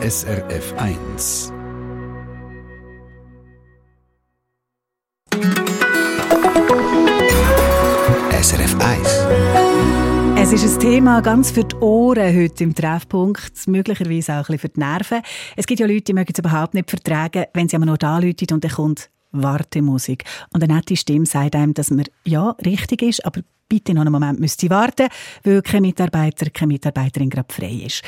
SRF 1. SRF 1. Es ist ein Thema ganz für die Ohren heute im Treffpunkt, möglicherweise auch ein für die Nerven. Es gibt ja Leute, die mögen es überhaupt nicht vertragen, wenn sie aber noch da läuten und dann kommt Wartemusik. Und eine nette Stimme sagt einem, dass man ja richtig ist, aber bitte noch einen Moment müsste warten, weil kein Mitarbeiter, keine Mitarbeiterin gerade frei ist.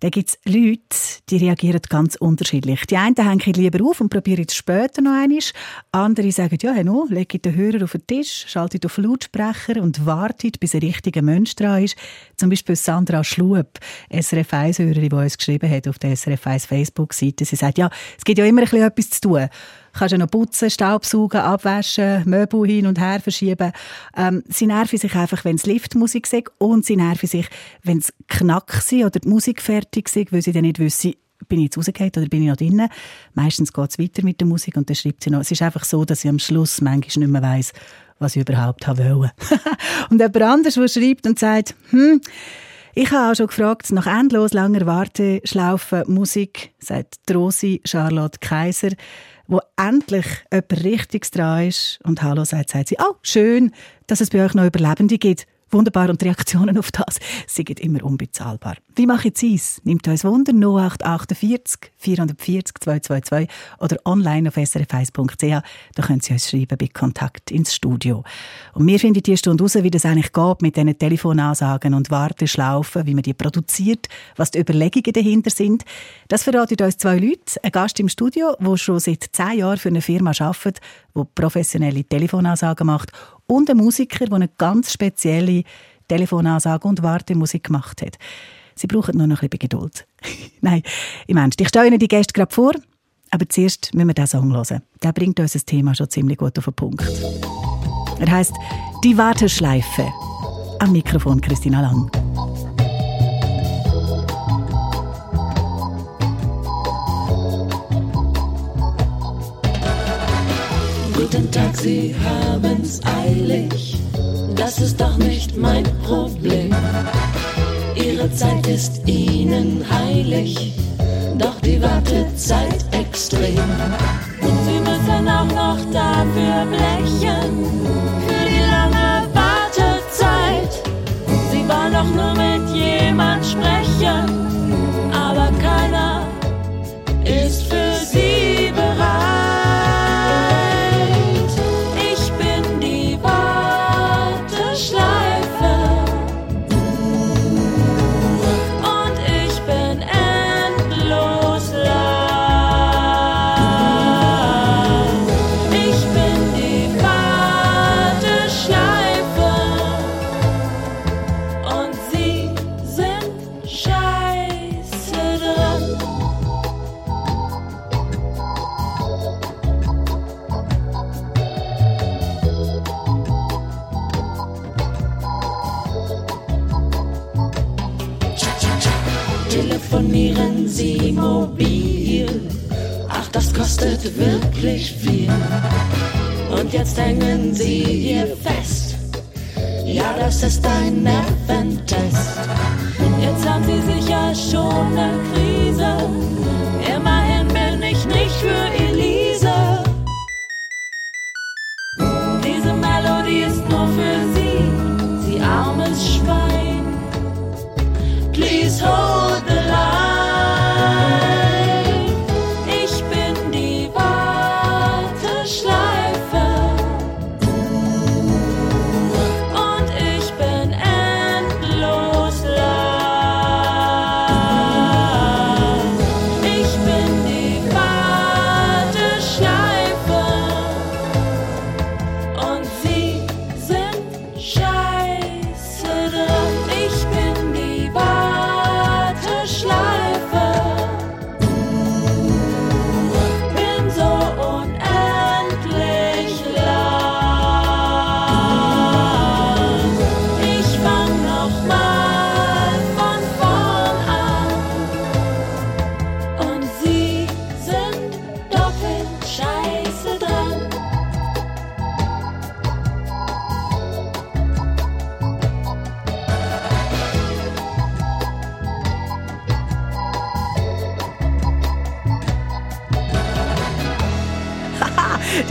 Da gibt es Leute, die reagieren ganz unterschiedlich. Die einen hängen lieber auf und probieren es später noch einmal. Andere sagen, ja, no, lege den Hörer auf den Tisch, schalte auf den Lautsprecher und wartet, bis ein richtiger Mensch dran ist. Zum Beispiel Sandra Schlup, SRF 1-Hörerin, die uns geschrieben hat auf der SRF 1 Facebook-Seite. Sie sagt, ja, es gibt ja immer ein bisschen etwas zu tun kannst du noch putzen, Staubsaugen, abwaschen, Möbel hin und her verschieben. Ähm, sie nerven sich einfach, wenn es Liftmusik ist und sie nerven sich, wenn es knack oder die Musik fertig ist, weil sie dann nicht wissen, bin ich jetzt rausgegangen oder bin ich noch drinnen? Meistens geht es weiter mit der Musik und dann schreibt sie noch. Es ist einfach so, dass ich am Schluss manchmal nicht mehr weiss, was ich überhaupt wollte. und jemand anderes, der schreibt und sagt, hm, ich habe auch schon gefragt, nach endlos langer Warteschlaufe Musik, sagt Rosi Charlotte Kaiser, wo endlich jemand Richtiges dran ist und Hallo sagt, sagt sie, oh, schön, dass es bei euch noch Überlebende gibt. Wunderbar und die Reaktionen auf das sind immer unbezahlbar. Wie mache ich es? Nimmt uns Wunder 0848 440 222 oder online auf srf1.ch. Da können Sie uns schreiben bei Kontakt ins Studio. Und wir finden die Stunde raus, wie das eigentlich geht mit diesen Telefonansagen und Warteschlaufen, wie man die produziert, was die Überlegungen dahinter sind. Das verraten uns zwei Leute. Ein Gast im Studio, der schon seit zehn Jahren für eine Firma arbeitet, die professionelle Telefonansagen macht und ein Musiker, der eine ganz spezielle Telefonansage und Wartemusik gemacht hat. Sie brauchen nur noch ein bisschen Geduld. Nein, im Ernst. Ich stelle Ihnen die Gäste gerade vor, aber zuerst müssen wir diesen Song hören. Der bringt uns das Thema schon ziemlich gut auf den Punkt. Er heißt Die Warteschleife. Am Mikrofon Christina Lang. Guten Tag, Sie haben's eilig. Das ist doch nicht mein Problem. Ihre Zeit ist Ihnen heilig, doch die Wartezeit extrem. Und Sie müssen auch noch dafür blechen, für die lange Wartezeit. Sie wollen doch nur mit jemand sprechen, aber keiner ist für Sie wirklich viel. Und jetzt hängen sie hier fest. Ja, das ist ein Nerventest. Jetzt haben sie sicher schon eine Krise. Immerhin bin ich nicht für Elise.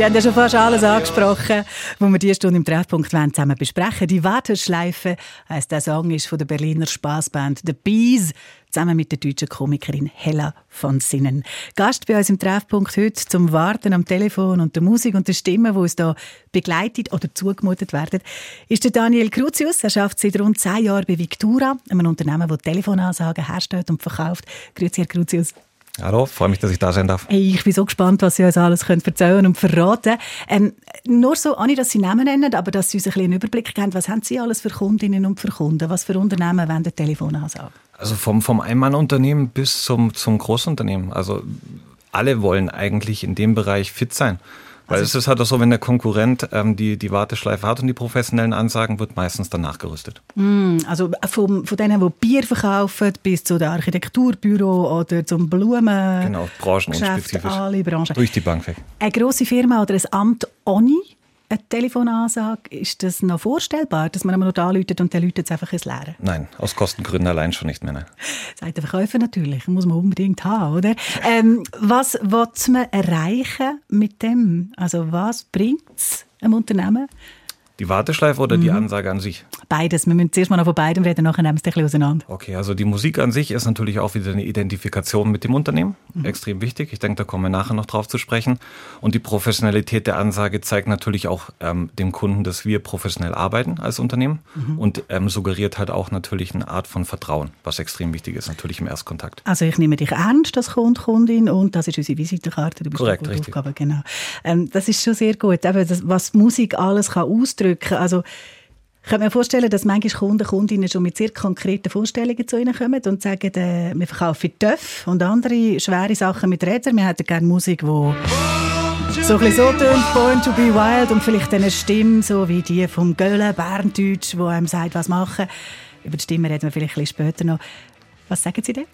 Haben ja schon fast alles angesprochen, wo wir diese Stunde im Treffpunkt zusammen besprechen Die Warteschleife heisst der Song ist von der Berliner Spaßband The Bees zusammen mit der deutschen Komikerin Hella von Sinnen. Gast bei uns im Treffpunkt heute zum Warten am Telefon und der Musik und der Stimme, die uns da begleitet oder zugemutet werden, ist der Daniel Cruzius. Er arbeitet seit rund zehn Jahren bei Victura, einem Unternehmen, das Telefonansagen herstellt und verkauft. Grüezi, Herr Cruzius. Hallo, freue mich, dass ich da sein darf. Hey, ich bin so gespannt, was Sie uns alles können erzählen und verraten ähm, Nur so, ohne dass Sie Namen nennen, aber dass Sie uns ein bisschen einen Überblick geben, was haben Sie alles für Kundinnen und für Kunden? Was für Unternehmen wollen Telefonansagen? Also vom, vom Einmannunternehmen bis zum, zum Großunternehmen. Also alle wollen eigentlich in dem Bereich fit sein. Weil also es ist halt auch so, wenn der Konkurrent ähm, die, die Warteschleife hat und die professionellen Ansagen, wird meistens dann nachgerüstet. Mm, also vom, von denen, die Bier verkaufen, bis zu der Architekturbüro oder zum Blumen. Genau, branchenunspezifisch. Alle Branchen. Durch die Bank weg. Eine grosse Firma oder ein Amt ohne eine Telefonansage, ist das noch vorstellbar, dass man immer noch läutet und der läutet es einfach ins Leere? Nein, aus Kostengründen allein schon nicht mehr. Nein. Sagt der Verkäufer natürlich, muss man unbedingt haben, oder? Ähm, was will man erreichen mit dem? Also was bringt es einem Unternehmen? Die Warteschleife oder mhm. die Ansage an sich? Beides. Wir müssen zuerst mal noch von beidem reden, nachher nehmen wir es ein bisschen auseinander. Okay, also die Musik an sich ist natürlich auch wieder eine Identifikation mit dem Unternehmen. Mhm. Extrem wichtig. Ich denke, da kommen wir nachher noch drauf zu sprechen. Und die Professionalität der Ansage zeigt natürlich auch ähm, dem Kunden, dass wir professionell arbeiten als Unternehmen mhm. und ähm, suggeriert halt auch natürlich eine Art von Vertrauen, was extrem wichtig ist, natürlich im Erstkontakt. Also ich nehme dich ernst als Kunde, Kundin und das ist unsere Visitenkarte. Du bist Korrekt, richtig. Aufgabe, genau. Ähm, das ist schon sehr gut. Eben, das, was Musik alles kann ausdrücken kann. Also ich kann mir vorstellen, dass manchmal Kunden, Kundinnen schon mit sehr konkreten Vorstellungen zu ihnen kommen und sagen, äh, wir verkaufen Töff und andere schwere Sachen mit Rädern. Wir hätten gerne Musik, die so ein bisschen so tönt, Born to be Wild und vielleicht eine Stimme, so wie die vom Göller, Berndeutsch, wo einem sagt, was machen. Über die Stimme reden wir vielleicht ein bisschen später noch. Was sagen Sie denn?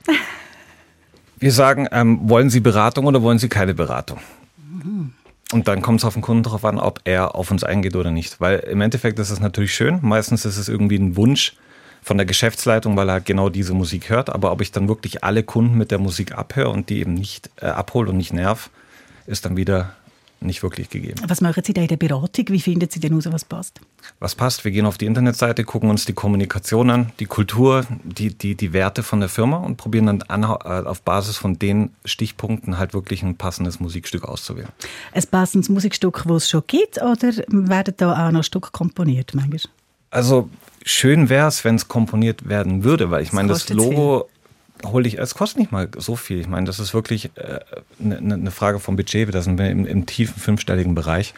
Wir sagen, ähm, wollen Sie Beratung oder wollen Sie keine Beratung? Mhm. Und dann kommt es auf den Kunden darauf an, ob er auf uns eingeht oder nicht. Weil im Endeffekt ist es natürlich schön. Meistens ist es irgendwie ein Wunsch von der Geschäftsleitung, weil er genau diese Musik hört. Aber ob ich dann wirklich alle Kunden mit der Musik abhöre und die eben nicht äh, abhole und nicht nerv, ist dann wieder nicht wirklich gegeben. Was machen Sie da in der Beratung? Wie finden Sie denn raus, was passt? Was passt? Wir gehen auf die Internetseite, gucken uns die Kommunikation an, die Kultur, die, die, die Werte von der Firma und probieren dann an, äh, auf Basis von den Stichpunkten halt wirklich ein passendes Musikstück auszuwählen. Ein passendes Musikstück, das es schon gibt, oder werden da auch noch Stück komponiert manchmal? Also schön wäre es, wenn es komponiert werden würde, weil ich meine, das Logo hole ich, es kostet nicht mal so viel. Ich meine, das ist wirklich eine äh, ne, ne Frage vom Budget. Da sind wir im, im tiefen fünfstelligen Bereich.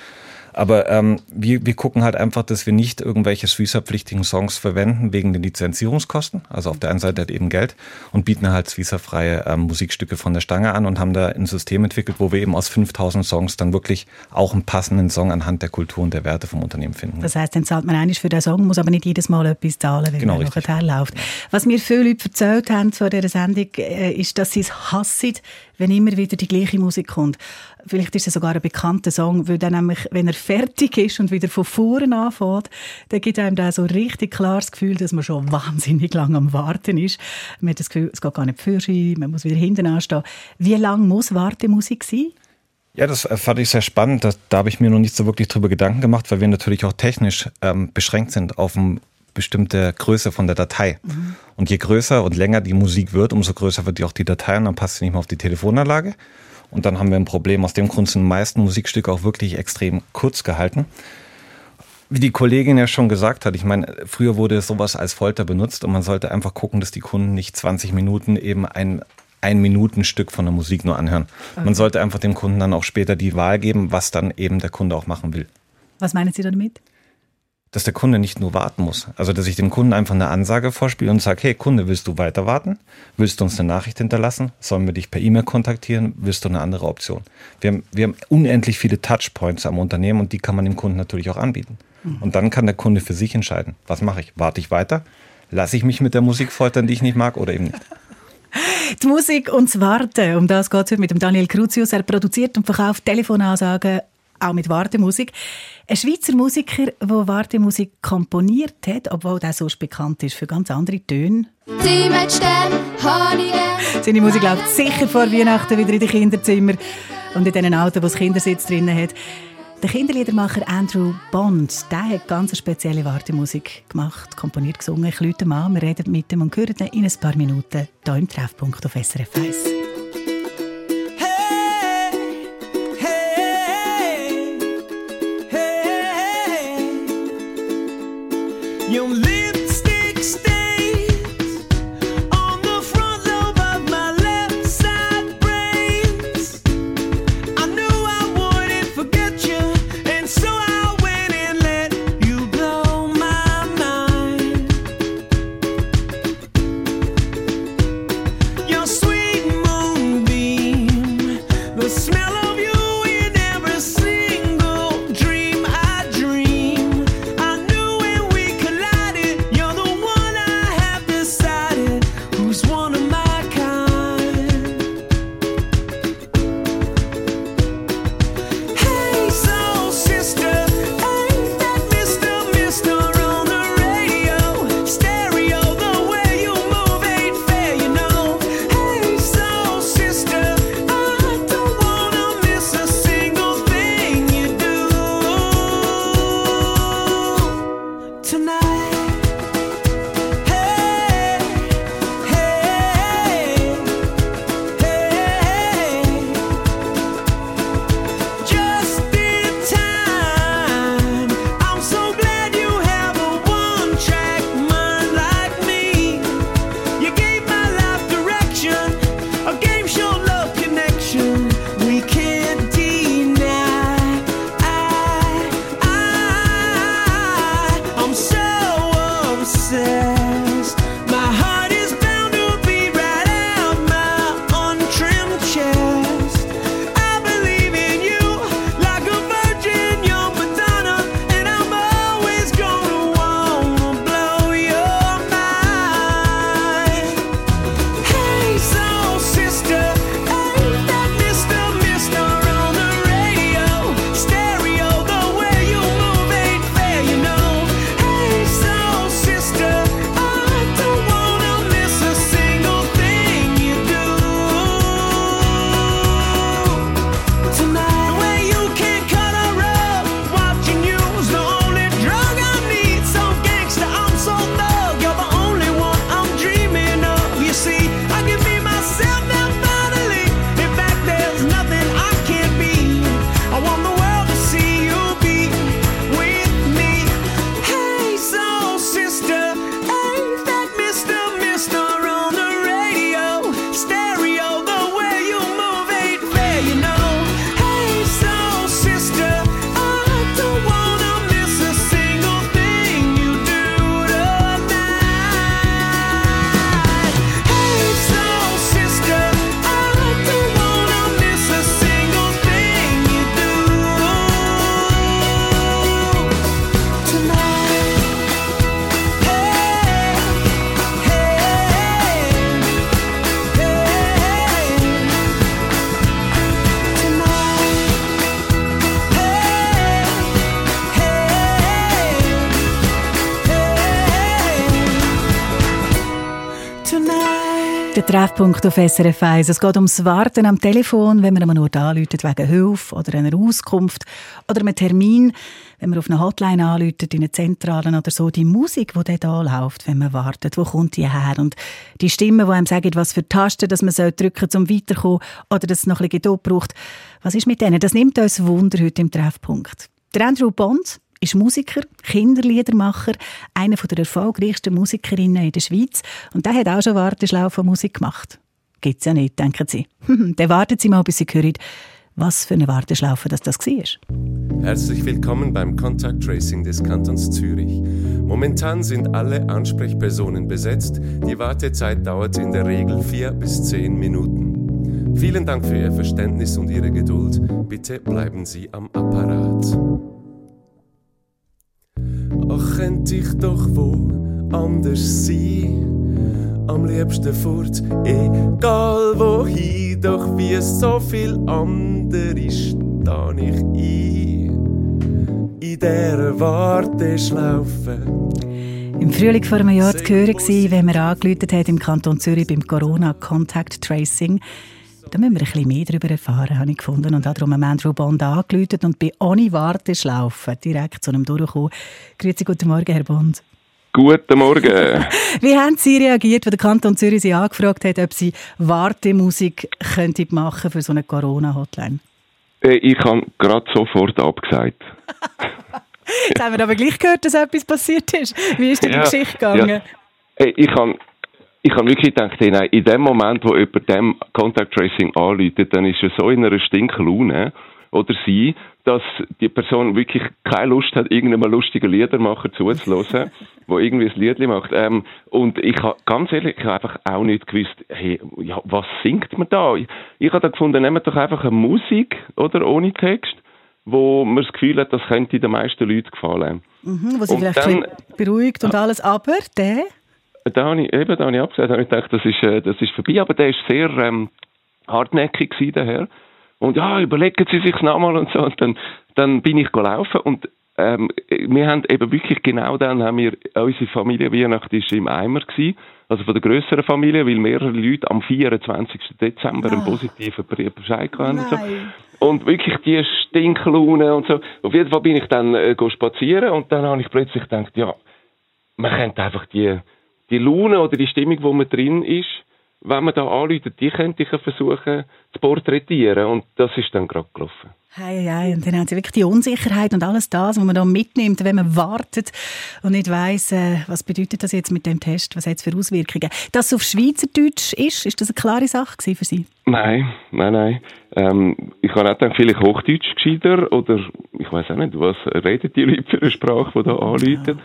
Aber ähm, wir, wir gucken halt einfach, dass wir nicht irgendwelche Sweezer-pflichtigen Songs verwenden wegen den Lizenzierungskosten. Also auf der einen Seite halt eben Geld und bieten halt Sweezer-freie ähm, Musikstücke von der Stange an und haben da ein System entwickelt, wo wir eben aus 5000 Songs dann wirklich auch einen passenden Song anhand der Kultur und der Werte vom Unternehmen finden. Das heißt, dann zahlt man eigentlich für den Song, muss aber nicht jedes Mal etwas zahlen, wenn genau, man nachher läuft. Was mir viele Leute erzählt haben vor dieser Sendung, äh, ist, dass sie es hassen, wenn immer wieder die gleiche Musik kommt. Vielleicht ist es sogar ein bekannter Song, weil dann nämlich, wenn er fertig ist und wieder von vorne anfängt, dann gibt einem da so richtig klares Gefühl, dass man schon wahnsinnig lang am Warten ist. Man hat das Gefühl, es geht gar nicht für sich, man muss wieder hinten anstehen. Wie lang muss Wartemusik sein? Ja, das fand ich sehr spannend. Da, da habe ich mir noch nicht so wirklich drüber Gedanken gemacht, weil wir natürlich auch technisch ähm, beschränkt sind auf eine bestimmte Größe von der Datei. Mhm. Und je größer und länger die Musik wird, umso größer wird die auch die Datei und dann passt sie nicht mehr auf die Telefonanlage. Und dann haben wir ein Problem. Aus dem Grund sind die meisten Musikstücke auch wirklich extrem kurz gehalten. Wie die Kollegin ja schon gesagt hat, ich meine, früher wurde sowas als Folter benutzt und man sollte einfach gucken, dass die Kunden nicht 20 Minuten eben ein ein Minutenstück von der Musik nur anhören. Okay. Man sollte einfach dem Kunden dann auch später die Wahl geben, was dann eben der Kunde auch machen will. Was meinen Sie damit? Dass der Kunde nicht nur warten muss. Also, dass ich dem Kunden einfach eine Ansage vorspiele und sage, hey Kunde, willst du weiter warten? Willst du uns eine Nachricht hinterlassen? Sollen wir dich per E-Mail kontaktieren? Willst du eine andere Option? Wir haben, wir haben unendlich viele Touchpoints am Unternehmen und die kann man dem Kunden natürlich auch anbieten. Mhm. Und dann kann der Kunde für sich entscheiden, was mache ich? Warte ich weiter? Lasse ich mich mit der Musik foltern, die ich nicht mag oder eben nicht? Die Musik und das Warten, um das geht es heute mit dem Daniel Cruzius. Er produziert und verkauft Telefonansagen auch mit Wartemusik. Ein Schweizer Musiker, der Wartemusik komponiert hat, obwohl er sonst bekannt ist für ganz andere Töne. Mit Stern, Seine Musik läuft sicher vor Weihnachten wieder in die Kinderzimmer. und in diesen Autos, wo es Kindersitz drin hat. Der Kinderliedermacher Andrew Bond, der hat ganz spezielle Wartemusik gemacht, komponiert, gesungen. Ich lüte mal, wir reden mit ihm und hören ihn in ein paar Minuten hier im Treffpunkt auf SRF 1. you leave Treffpunkt auf SRF 1. Es geht ums Warten am Telefon, wenn man nur anruft wegen Hilfe oder einer Auskunft oder einem Termin, wenn man auf eine Hotline anruft, in eine Zentrale oder so. Die Musik, die da läuft, wenn man wartet, wo kommt die her? Und die Stimme, die einem sagt, was für Tasten dass man drücken soll, um weiterzukommen oder dass es noch ein bisschen Geduld braucht. Was ist mit denen? Das nimmt uns Wunder heute im Treffpunkt. Der Andrew Bond ist Musiker, Kinderliedermacher, einer der erfolgreichsten Musikerinnen in der Schweiz. Und der hat auch schon Warteschlaufe Musik gemacht. Gibt's ja nicht, denken Sie. Dann warten Sie mal, bis Sie hören, was für eine Warteschlaufe das, das war. Herzlich willkommen beim Contact Tracing des Kantons Zürich. Momentan sind alle Ansprechpersonen besetzt. Die Wartezeit dauert in der Regel vier bis zehn Minuten. Vielen Dank für Ihr Verständnis und Ihre Geduld. Bitte bleiben Sie am Apparat. Könnte ich doch wo anders sein. Am liebsten fort, egal wohin, doch wie so viel andere steh ich ein. In dieser Warteschlaufe. Im Frühling vor einem Jahr zu hören, wenn man angeläutet hat im Kanton Zürich beim Corona Contact Tracing Da müssen wir ein bisschen mehr darüber erfahren, habe ich gefunden. Und darum haben Andrew Bond angeläutet und bei ohne Warteschlaufen direkt zu einem durchgekommen. Grüezi, guten Morgen, Herr Bond. Guten Morgen. Wie haben Sie reagiert, als der Kanton Zürich Sie angefragt hat, ob Sie Wartemusik machen für so eine Corona-Hotline? Äh, ich habe gerade sofort abgesagt. Jetzt haben wir aber gleich gehört, dass etwas passiert ist. Wie ist denn die Ja, Geschichte gegangen? ja. Äh, Ich habe ich habe wirklich gedacht, hey, nein, in dem Moment, wo jemand dem Contact Tracing anläutet, dann ist er so in einer Stinklaune oder sie, dass die Person wirklich keine Lust hat, irgendeinem lustigen Liedermacher zuzuhören, wo irgendwie ein Liedli macht. Ähm, und ich habe, ganz ehrlich, ich habe einfach auch nicht gewusst, hey, ja, was singt man da? Ich, ich habe da gefunden, nehmt doch einfach eine Musik, oder, ohne Text, wo man das Gefühl hat, das könnte den meisten Leuten gefallen. Mhm, wo Sie Und vielleicht dann- beruhigt und alles, aber der... Da habe ich, eben, da habe ich abgesagt, da habe ich gedacht, das ist, äh, das ist vorbei, aber der ist sehr ähm, hartnäckig gewesen, der Herr. Und ja, überlegen Sie sich's nochmal und so. Und dann, dann bin ich gelaufen und ähm, wir haben eben wirklich genau dann haben wir, unsere Familienweihnacht ist im Eimer gewesen, also von der grösseren Familie, weil mehrere Leute am 24. Dezember einen positiven Bre- Bescheid hatten und so. Und wirklich die Stinklaune und so. Auf jeden Fall bin ich dann äh, spazieren und dann habe ich plötzlich gedacht, ja, man könnte einfach die, die Laune oder die Stimmung, wo man drin ist, wenn man da anläutet, die könnte ich versuchen zu porträtieren. Und das ist dann gerade gelaufen. Hei, hei. Und dann haben sie wirklich die Unsicherheit und alles das, was man da mitnimmt, wenn man wartet und nicht weiss, äh, was bedeutet das jetzt mit dem Test, was hat es für Auswirkungen. Dass es auf Schweizerdeutsch ist, ist das eine klare Sache für Sie? Nein, nein, nein. Ähm, ich habe auch gedacht, vielleicht Hochdeutsch gescheiter oder ich weiß auch nicht, was reden die Leute für eine Sprache, die da anläutet.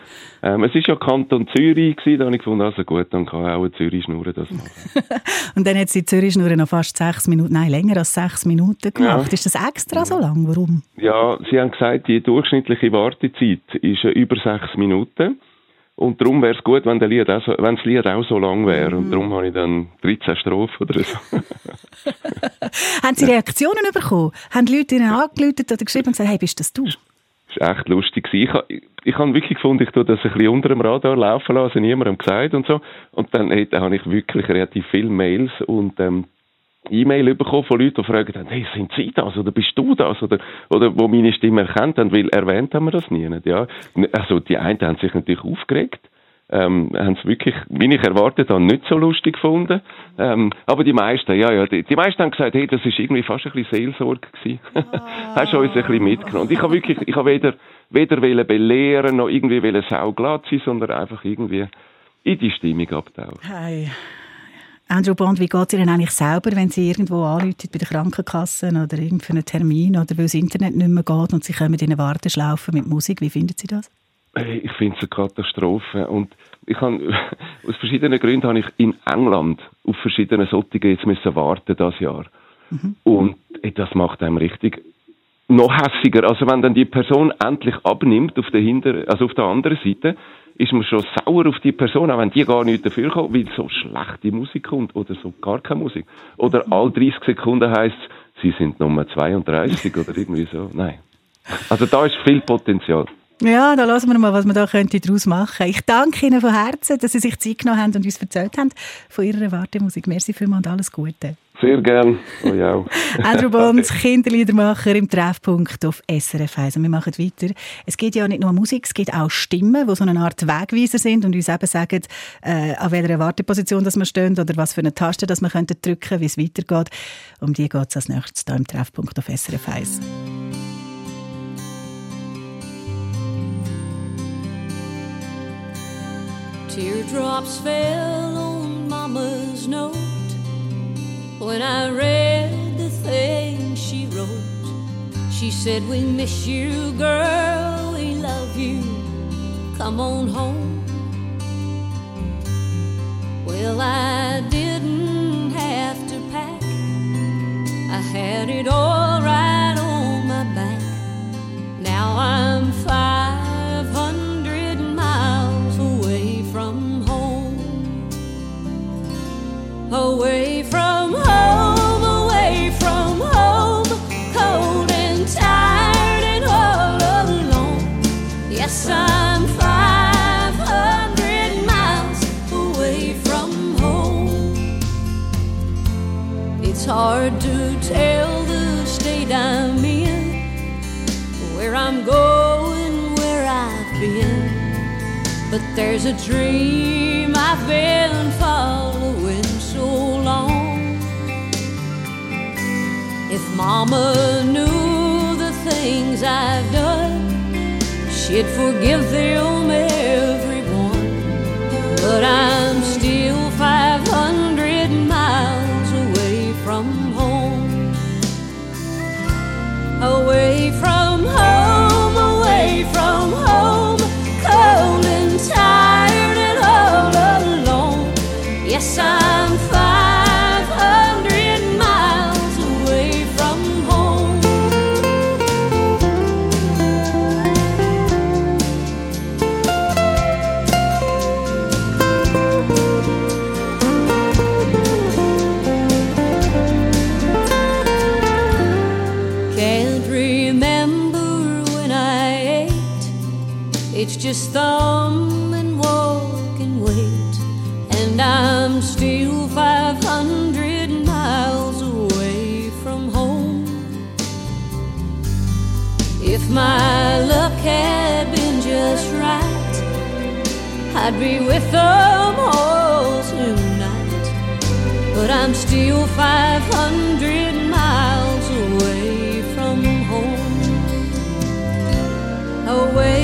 Ähm, es ist ja Kanton Zürich gewesen, da habe ich gefunden, also gut, dann kann auch eine Zürich-Schnurre das machen. Und dann hat sie die Zürich nur noch fast sechs Minuten, nein, länger als sechs Minuten gemacht. Ja. Ist das extra so lang? Warum? Ja, Sie haben gesagt, die durchschnittliche Wartezeit ist äh, über sechs Minuten. Und darum wäre es gut, wenn, Lied auch so, wenn das Lied auch so lang wäre. Und darum habe ich dann 13 Strophen oder so. Haben Sie Reaktionen bekommen? Haben die Leute Ihnen angerufen oder geschrieben und gesagt, hey, bist das du? Das war echt lustig. Ich, ich, ich habe wirklich gefunden, ich tue das ein bisschen unter dem Radar laufen lassen, also niemandem gesagt und so. Und dann hey, da habe ich wirklich relativ viele Mails und ähm, E-Mail bekommen von Leuten, die fragen, hey, sind Sie das oder bist du das? Oder, oder wo meine Stimme erkannt haben, weil erwähnt haben wir das nie. Nicht, ja. Also die einen haben sich natürlich aufgeregt, ähm, haben es wirklich, wie ich erwartet habe, nicht so lustig gefunden. Ähm, aber die meisten, ja, ja, die, die meisten haben gesagt, hey, das ist irgendwie fast ein bisschen Seelsorge gewesen. Hast du uns ein bisschen mitgenommen. Und ich habe wirklich, ich habe weder, weder wollen belehren, noch irgendwie wollen sauglatt sein, sondern einfach irgendwie in die Stimmung abtauchen. Hey. Andrew Bond, wie geht es Ihnen eigentlich selber, wenn Sie irgendwo anrufen bei der Krankenkasse oder für einen Termin oder weil das Internet nicht mehr geht und Sie kommen in eine Warteschlaufe mit Musik? Wie finden Sie das? Hey, Ich finde es eine Katastrophe. Und ich habe, aus verschiedenen Gründen habe ich in England auf verschiedene Sottigen jetzt müssen warten das Jahr. Und hey, das macht einem richtig noch hässiger. Also wenn dann die Person endlich abnimmt auf der hinter, also auf der anderen Seite, ist man schon sauer auf die Person, auch wenn die gar nicht dafür kommt, weil so schlechte Musik kommt oder so gar keine Musik. Oder all 30 Sekunden heißt sie sind Nummer 32 oder irgendwie so. Nein. Also da ist viel Potenzial. Ja, da hören wir mal, was wir da könnte daraus machen Ich danke Ihnen von Herzen, dass Sie sich Zeit genommen haben und uns erzählt haben von Ihrer Wartemusik. Merci vielmals und alles Gute. Sehr gern. Euch auch. Andrew Bond, Kinderliedermacher im Treffpunkt auf SRF 1. Und wir machen weiter. Es geht ja nicht nur um Musik, es gibt auch Stimmen, die so eine Art Wegweiser sind und uns eben sagen, äh, an welcher Warteposition dass wir stehen oder was für eine Taste dass wir drücken wie es weitergeht. Um die geht es als nächstes hier im Treffpunkt auf SRF 1. Teardrops fell on Mama's note when I read the things she wrote. She said, We miss you, girl, we love you. Come on home. There's a dream I've been following so long. If Mama knew the things I've done, she'd forgive them everyone. But I'm still I'm still 500 miles away from home. If my luck had been just right, I'd be with them all tonight. But I'm still 500 miles away from home. Away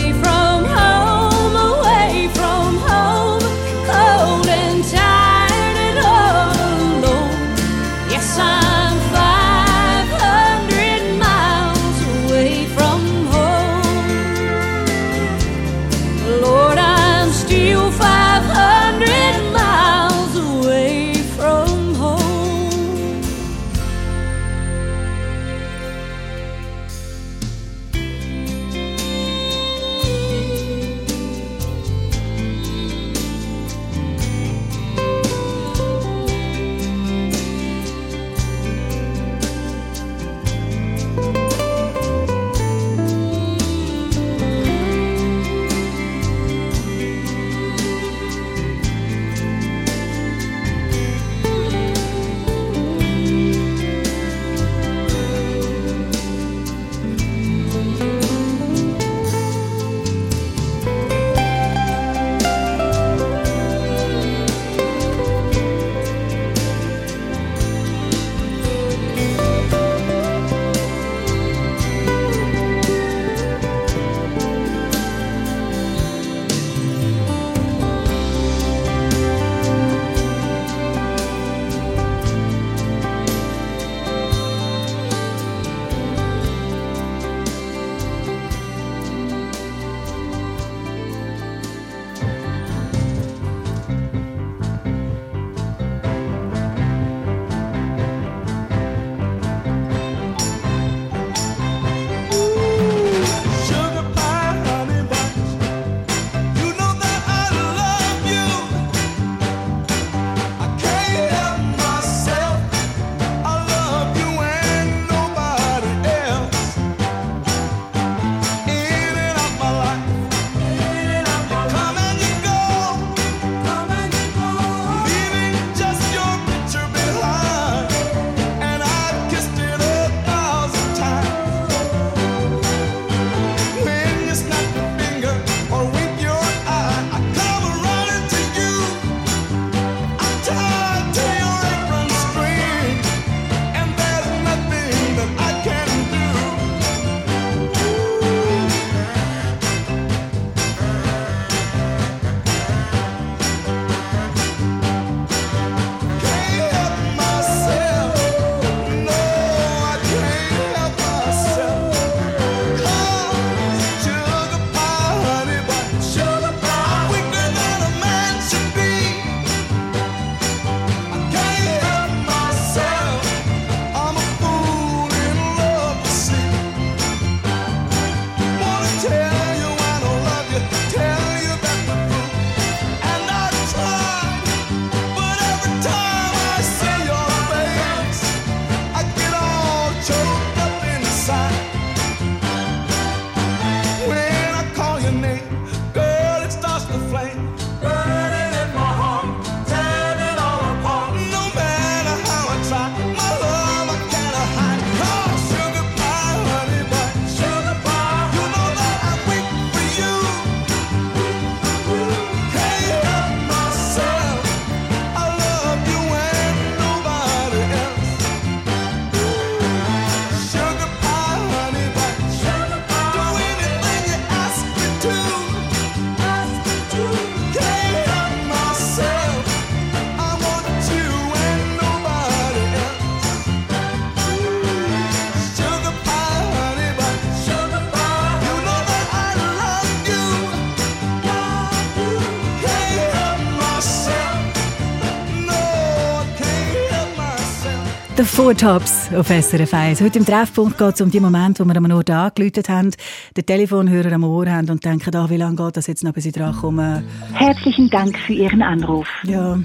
Tops auf SRF 1. Heute im Treffpunkt geht es um die Momente, wo wir am Ort angeläutet haben, den Telefonhörer am Ohr haben und denken, ah, wie lange geht das jetzt noch, bis ich dran komme? Herzlichen Dank für Ihren Anruf. Ja,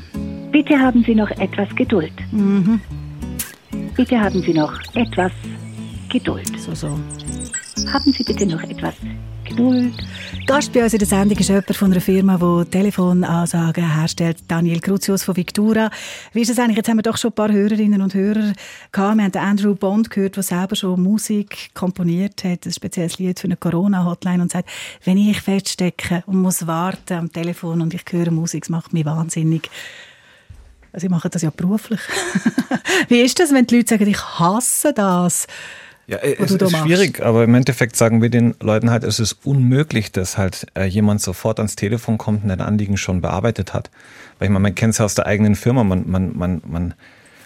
Bitte haben Sie noch etwas Geduld. Bitte haben Sie noch etwas Geduld. so, so. Haben Sie bitte noch etwas Gast bei uns in der Sendung ist jemand von einer Firma, die Telefonansagen herstellt, Daniel Cruzius von Victura. Wie ist es eigentlich? Jetzt haben wir doch schon ein paar Hörerinnen und Hörer gehabt. Wir haben Andrew Bond gehört, der selber schon Musik komponiert hat, ein spezielles Lied für eine Corona-Hotline und sagt, wenn ich feststecke und muss warten am Telefon und ich höre Musik, das macht mich wahnsinnig. Also ich mache das ja beruflich. Wie ist das, wenn die Leute sagen, ich hasse das? Ja, äh, es ist machst. schwierig, aber im Endeffekt sagen wir den Leuten halt, es ist unmöglich, dass halt äh, jemand sofort ans Telefon kommt und ein Anliegen schon bearbeitet hat. Weil ich meine, man kennt es ja aus der eigenen Firma, man, man, man, man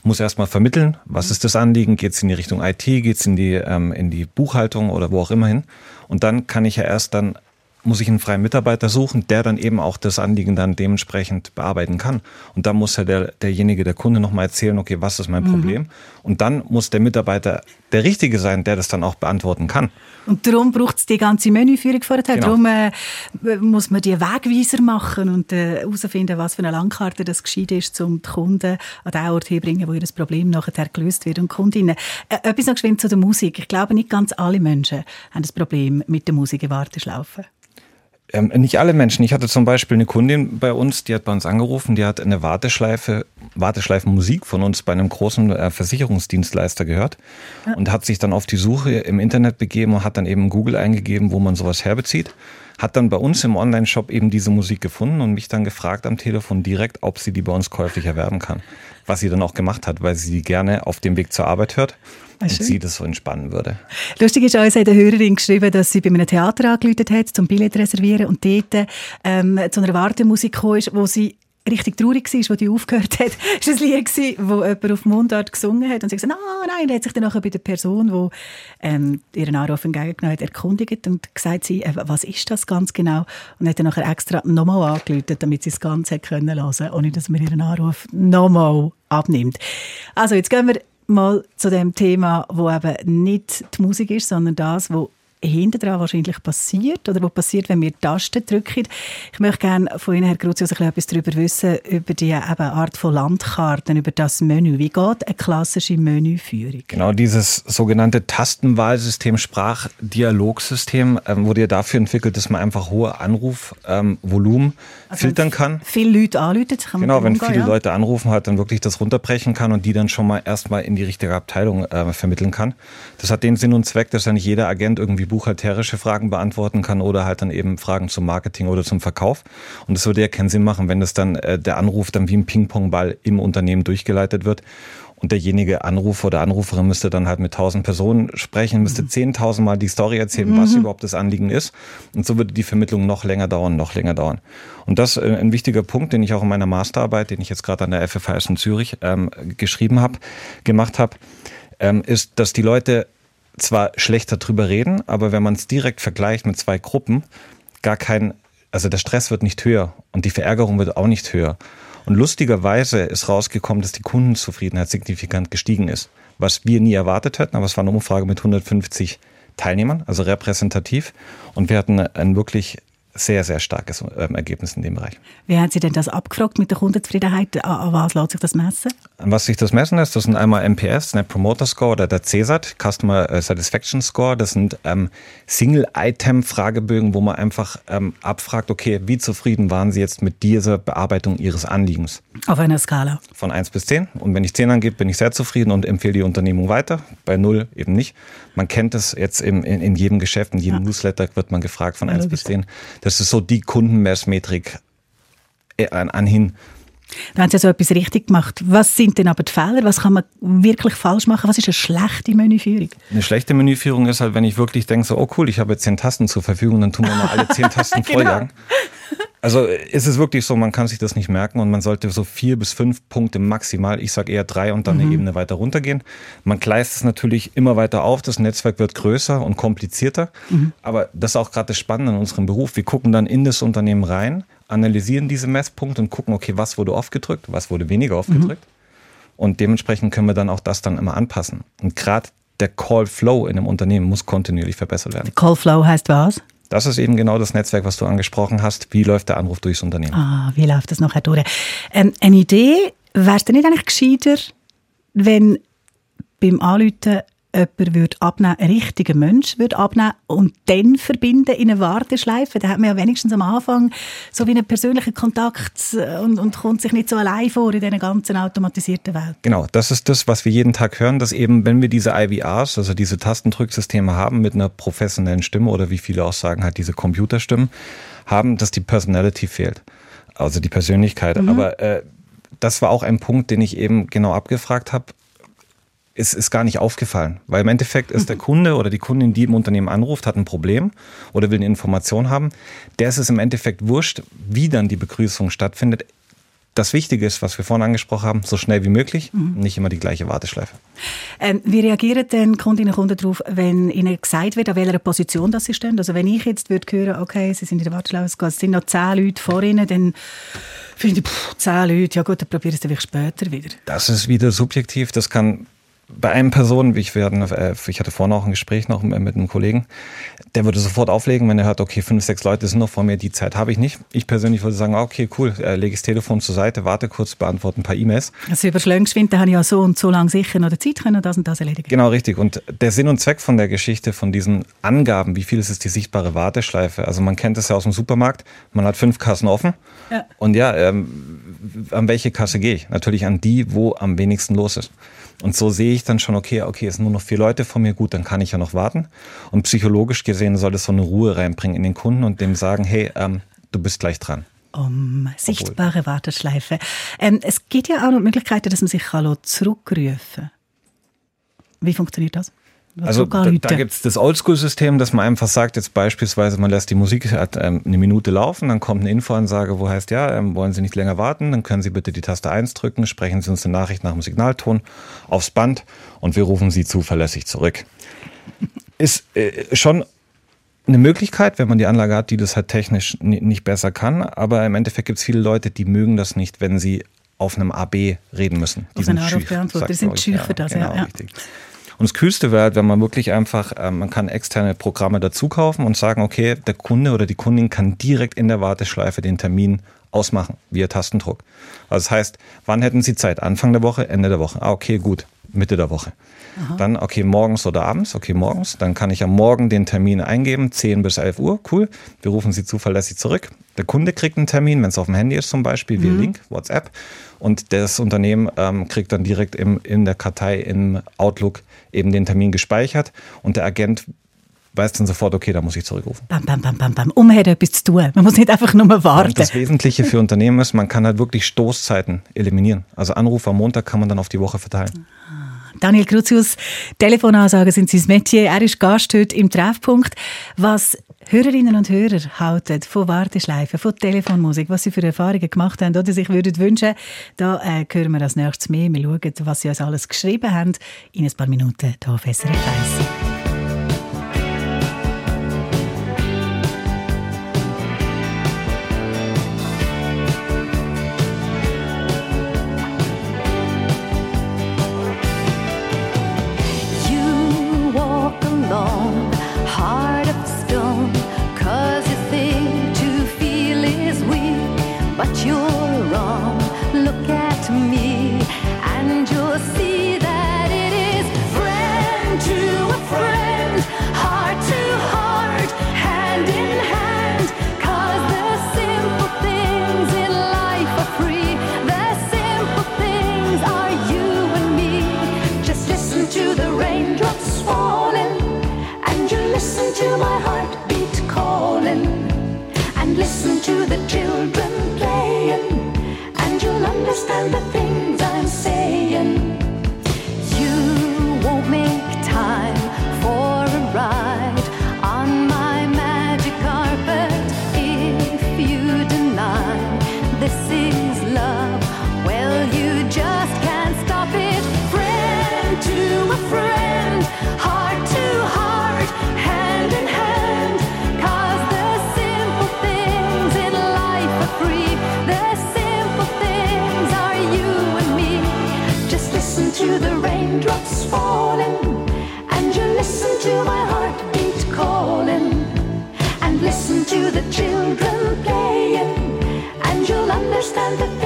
muss erstmal vermitteln, was ist das Anliegen, geht es in die Richtung IT, geht es in, die, ähm, in die Buchhaltung oder wo auch immer hin. Und dann kann ich ja erst dann, muss ich einen freien Mitarbeiter suchen, der dann eben auch das Anliegen dann dementsprechend bearbeiten kann. Und dann muss ja der, derjenige, der Kunde nochmal erzählen, okay, was ist mein Problem? Und dann muss der Mitarbeiter der Richtige sein, der das dann auch beantworten kann. Und darum braucht es die ganze Menüführung vorher. Genau. Darum äh, muss man die Wegweiser machen und äh, herausfinden, was für eine Landkarte das gescheit ist, um die Kunden an den Ort hinzubringen, wo ihr Problem nachher gelöst wird. Und Kundinnen. Äh, etwas noch geschwind zu der Musik. Ich glaube, nicht ganz alle Menschen haben das Problem mit der Musik in Warteschlaufen. Ähm, nicht alle Menschen. Ich hatte zum Beispiel eine Kundin bei uns, die hat bei uns angerufen, die hat eine Warteschleife, Warteschleifenmusik von uns bei einem großen äh, Versicherungsdienstleister gehört und hat sich dann auf die Suche im Internet begeben und hat dann eben Google eingegeben, wo man sowas herbezieht. Hat dann bei uns im Online-Shop eben diese Musik gefunden und mich dann gefragt am Telefon direkt, ob sie die bei uns käuflich erwerben kann. Was sie dann auch gemacht hat, weil sie die gerne auf dem Weg zur Arbeit hört und schön. sie das so entspannen würde. Lustig ist, uns hat eine Hörerin geschrieben, dass sie bei einem Theater angerufen hat, zum Billett reservieren und dort ähm, zu einer Wartemusik gekommen ist, wo sie richtig traurig war, wo die aufgehört hat. War ein Lied, wo jemand auf Mundart gesungen hat und sie hat gesagt, ah nein, und hat sich dann nachher bei der Person, die ähm, ihren Anruf entgegengenommen hat, erkundigt und gesagt, sie, äh, was ist das ganz genau? Und hat dann nachher extra nochmal angerufen, damit sie es ganz hat können hören, ohne dass man ihren Anruf nochmal abnimmt. Also jetzt gehen wir mal zu dem Thema, wo eben nicht die Musik ist, sondern das, wo hinten dran wahrscheinlich passiert oder was passiert, wenn wir Tasten drücken. Ich möchte gerne von Ihnen, Herr Cruzius, ein bisschen etwas darüber wissen, über die eben Art von Landkarten, über das Menü. Wie geht eine klassische Menüführung? Genau, dieses sogenannte Tastenwahlsystem, Sprachdialogsystem ähm, wurde ja dafür entwickelt, dass man einfach hohe Anrufvolumen ähm, Volumen filtern kann. Viele Leute anrufen, kann Genau, wenn umgehen, viele ja? Leute anrufen, halt dann wirklich das runterbrechen kann und die dann schon mal erstmal in die richtige Abteilung äh, vermitteln kann. Das hat den Sinn und Zweck, dass ja nicht jeder Agent irgendwie buchhalterische Fragen beantworten kann oder halt dann eben Fragen zum Marketing oder zum Verkauf. Und das würde ja keinen Sinn machen, wenn das dann äh, der Anruf dann wie ein Ping-Pong-Ball im Unternehmen durchgeleitet wird. Und derjenige Anrufer oder Anruferin müsste dann halt mit tausend Personen sprechen, müsste zehntausend Mal die Story erzählen, was überhaupt das Anliegen ist. Und so würde die Vermittlung noch länger dauern, noch länger dauern. Und das äh, ein wichtiger Punkt, den ich auch in meiner Masterarbeit, den ich jetzt gerade an der FFHS in Zürich ähm, geschrieben habe, gemacht habe, ähm, ist, dass die Leute zwar schlechter drüber reden, aber wenn man es direkt vergleicht mit zwei Gruppen, gar kein, also der Stress wird nicht höher und die Verärgerung wird auch nicht höher. Und lustigerweise ist rausgekommen, dass die Kundenzufriedenheit signifikant gestiegen ist, was wir nie erwartet hätten, aber es war eine Umfrage mit 150 Teilnehmern, also repräsentativ. Und wir hatten ein wirklich sehr, sehr starkes ähm, Ergebnis in dem Bereich. Wie haben Sie denn das abgefragt mit der Kundenzufriedenheit? An was lässt sich das messen? Was sich das messen lässt, das sind einmal MPS, Net Promoter Score oder der CSAT, Customer äh, Satisfaction Score. Das sind ähm, Single-Item-Fragebögen, wo man einfach ähm, abfragt, okay, wie zufrieden waren Sie jetzt mit dieser Bearbeitung Ihres Anliegens? Auf einer Skala. Von 1 bis 10. Und wenn ich 10 angebe, bin ich sehr zufrieden und empfehle die Unternehmung weiter. Bei 0 eben nicht. Man kennt es jetzt im, in, in jedem Geschäft, in jedem Newsletter wird man gefragt von Ja, 1 logisch. bis 10. Das ist so die Kundenmessmetrik äh, an, anhin. Da haben Sie so etwas richtig gemacht. Was sind denn aber die Fehler? Was kann man wirklich falsch machen? Was ist eine schlechte Menüführung? Eine schlechte Menüführung ist halt, wenn ich wirklich denke, so, oh cool, ich habe jetzt 10 Tasten zur Verfügung, dann tun wir mal alle 10 Tasten Genau. volljagen. Also ist es wirklich so, man kann sich das nicht merken und man sollte so vier bis fünf Punkte maximal, ich sage eher drei und dann eine Ebene weiter runtergehen. Man gleist es natürlich immer weiter auf, das Netzwerk wird größer und komplizierter, aber das ist auch gerade das Spannende in unserem Beruf. Wir gucken dann in das Unternehmen rein, analysieren diese Messpunkte und gucken, okay, was wurde oft gedrückt, was wurde weniger oft gedrückt. Und dementsprechend können wir dann auch das dann immer anpassen. Und gerade der Call Flow in einem Unternehmen muss kontinuierlich verbessert werden. Call Flow heißt was? Das ist eben genau das Netzwerk, was du angesprochen hast. Wie läuft der Anruf durchs Unternehmen? Ah, wie läuft das nachher durch? Ähm, eine Idee, wäre es denn nicht eigentlich gescheiter, wenn beim Anrufen jemand würde abnehmen, ein richtiger Mensch würde abnehmen und dann verbinden in eine Warteschleife. Da hat man ja wenigstens am Anfang so wie einen persönlichen Kontakt äh, und, und kommt sich nicht so allein vor in dieser ganzen automatisierten Welt. Genau, das ist das, was wir jeden Tag hören, dass eben, wenn wir diese IVRs, also diese Tastendrücksysteme haben mit einer professionellen Stimme oder wie viele auch sagen, halt diese Computerstimmen, haben, dass die Personality fehlt. Also die Persönlichkeit. Mhm. Aber äh, das war auch ein Punkt, den ich eben genau abgefragt habe ist, ist gar nicht aufgefallen. Weil im Endeffekt ist der Kunde oder die Kundin, die im Unternehmen anruft, hat ein Problem oder will eine Information haben. Der ist es im Endeffekt wurscht, wie dann die Begrüßung stattfindet. Das Wichtige ist, was wir vorhin angesprochen haben, so schnell wie möglich, mhm. nicht immer die gleiche Warteschleife. Ähm, wie reagieren denn Kundinnen und Kunden darauf, wenn ihnen gesagt wird, an welcher Position das sie stehen? Also wenn ich jetzt würde hören, okay, sie sind in der Warteschleife, es sind noch zehn Leute vor ihnen, dann finde ich, pff, zehn Leute, ja gut, dann probiere ich es dann später wieder. Das ist wieder subjektiv, das kann bei einem Person, wie ich, wir hatten, äh, ich hatte vorhin auch ein Gespräch noch mit einem Kollegen, der würde sofort auflegen, wenn er hört, okay, fünf, sechs Leute sind noch vor mir, die Zeit habe ich nicht. Ich persönlich würde sagen, okay, cool, äh, lege ich das Telefon zur Seite, warte kurz, beantworte ein paar E-Mails. Also überschlagen geschwind, da habe ich ja so und so lange sicher noch Zeit können, das und das erledigen. Genau, richtig. Und der Sinn und Zweck von der Geschichte, von diesen Angaben, wie viel ist es die sichtbare Warteschleife? Also man kennt das ja aus dem Supermarkt, man hat fünf Kassen offen. Ja. Und ja, ähm, an welche Kasse gehe ich? Natürlich an die, wo am wenigsten los ist. Und so sehe ich dann schon, okay, okay, es sind nur noch vier Leute vor mir, gut, dann kann ich ja noch warten. Und psychologisch gesehen soll es so eine Ruhe reinbringen in den Kunden und dem sagen, hey, ähm, du bist gleich dran. Um sichtbare Warteschleife. Ähm, es gibt ja auch noch Möglichkeiten, dass man sich zurückrufen kann. Wie funktioniert das? Also da, da gibt es das Oldschool-System, dass man einfach sagt, jetzt beispielsweise, man lässt die Musik ähm, eine Minute laufen, dann kommt eine Infoansage, wo heißt, ja, ähm, wollen Sie nicht länger warten, dann können Sie bitte die Taste 1 drücken, sprechen Sie uns eine Nachricht nach dem Signalton aufs Band und wir rufen Sie zuverlässig zurück. Ist äh, schon eine Möglichkeit, wenn man die Anlage hat, die das halt technisch nicht besser kann, aber im Endeffekt gibt es viele Leute, die mögen das nicht, wenn sie auf einem AB reden müssen. Die sind schüch, die sind schüch für das, genau, ja. Und das Kühlste wäre wenn man wirklich einfach, äh, man kann externe Programme dazu kaufen und sagen, okay, der Kunde oder die Kundin kann direkt in der Warteschleife den Termin ausmachen, via Tastendruck. Also das heißt, wann hätten Sie Zeit? Anfang der Woche, Ende der Woche? Ah, okay, gut, Mitte der Woche. Aha. Dann, okay, morgens oder abends, okay, morgens. Dann kann ich am Morgen den Termin eingeben, 10 bis 11 Uhr, cool. Wir rufen Sie zuverlässig zurück. Der Kunde kriegt einen Termin, wenn es auf dem Handy ist zum Beispiel, via mhm. Link, WhatsApp. Und das Unternehmen ähm, kriegt dann direkt im, in der Kartei im Outlook eben den Termin gespeichert und der Agent weiß dann sofort, okay, da muss ich zurückrufen. Bam, bam, bam, bam, bam. Um hat etwas zu tun. Man muss nicht einfach nur mal warten. Und das Wesentliche für Unternehmen ist, man kann halt wirklich Stoßzeiten eliminieren. Also Anrufe am Montag kann man dann auf die Woche verteilen. Daniel Cruzius, Telefonansagen sind sein Metier. Er ist Gast heute im Treffpunkt. Was Hörerinnen und Hörer halten von Warteschleifen, von Telefonmusik, was sie für Erfahrungen gemacht haben oder sich würden wünschen, da äh, hören wir als nächstes mehr. Wir schauen, was sie uns alles geschrieben haben, in ein paar Minuten hier auf SRF 1. Stand up.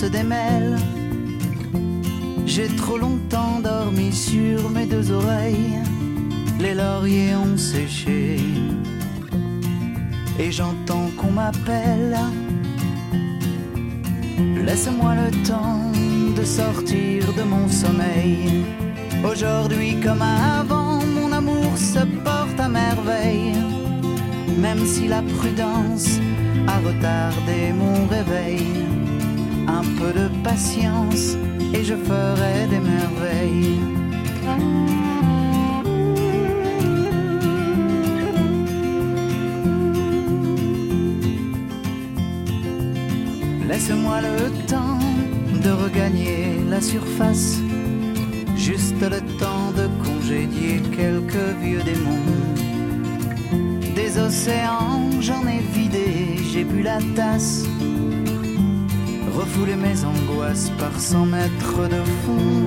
Se démêlent. J'ai trop longtemps dormi sur mes deux oreilles. Les lauriers ont séché et j'entends qu'on m'appelle. Laisse-moi le temps de sortir de mon sommeil. Aujourd'hui comme avant, mon amour se porte à merveille. Même si la prudence a retardé mon réveil. Un peu de patience et je ferai des merveilles. Laisse-moi le temps de regagner la surface, juste le temps de congédier quelques vieux démons. Des océans, j'en ai vidé, j'ai bu la tasse, refouler mes angoisses par cent mètres de fond.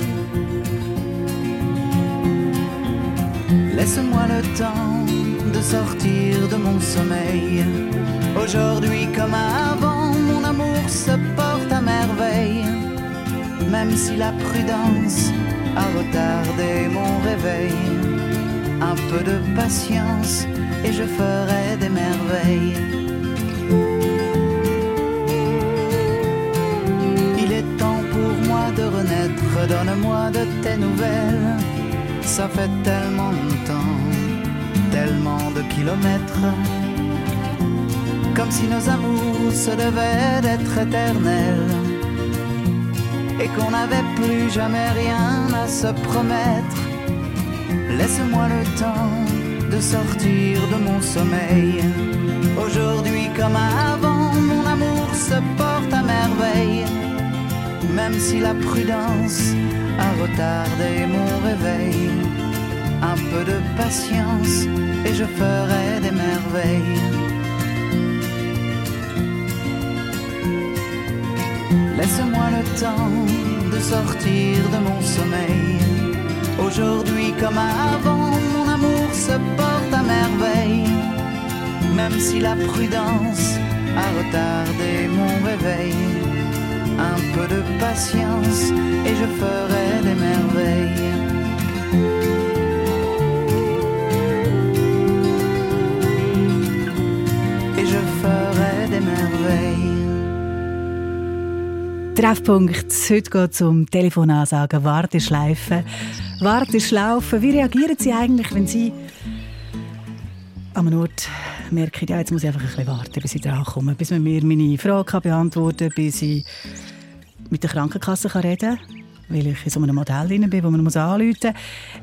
Laisse-moi le temps de sortir de mon sommeil. Aujourd'hui comme avant, mon amour se porte à merveille. Même si la prudence a retardé mon réveil. Un peu de patience et je ferai des merveilles. Donne-moi de tes nouvelles. Ça fait tellement longtemps, tellement de kilomètres. Comme si nos amours se devaient d'être éternels. Et qu'on n'avait plus jamais rien à se promettre. Laisse-moi le temps de sortir de mon sommeil. Aujourd'hui comme avant, mon amour se porte à merveille. Même si la prudence a retardé mon réveil. Un peu de patience et je ferai des merveilles. Laisse-moi le temps de sortir de mon sommeil. Aujourd'hui comme avant, mon amour se porte à merveille. Même si la prudence a retardé mon réveil. Peu de patience et je ferai des merveilles. Et je ferai des merveilles. Treffpunkt. Heute geht es um Telefonansagen, Warteschleifen, Warteschlaufen. Wie reagieren Sie eigentlich, wenn Sie an einem Ort merke, ja, jetzt muss ich einfach ein bisschen warten, bis ich dran komme, bis man mir meine Frage beantworten kann, bis ich mit der Krankenkasse reden. kann weil ich in so einem Modell drin bin, wo man muss anrufen muss.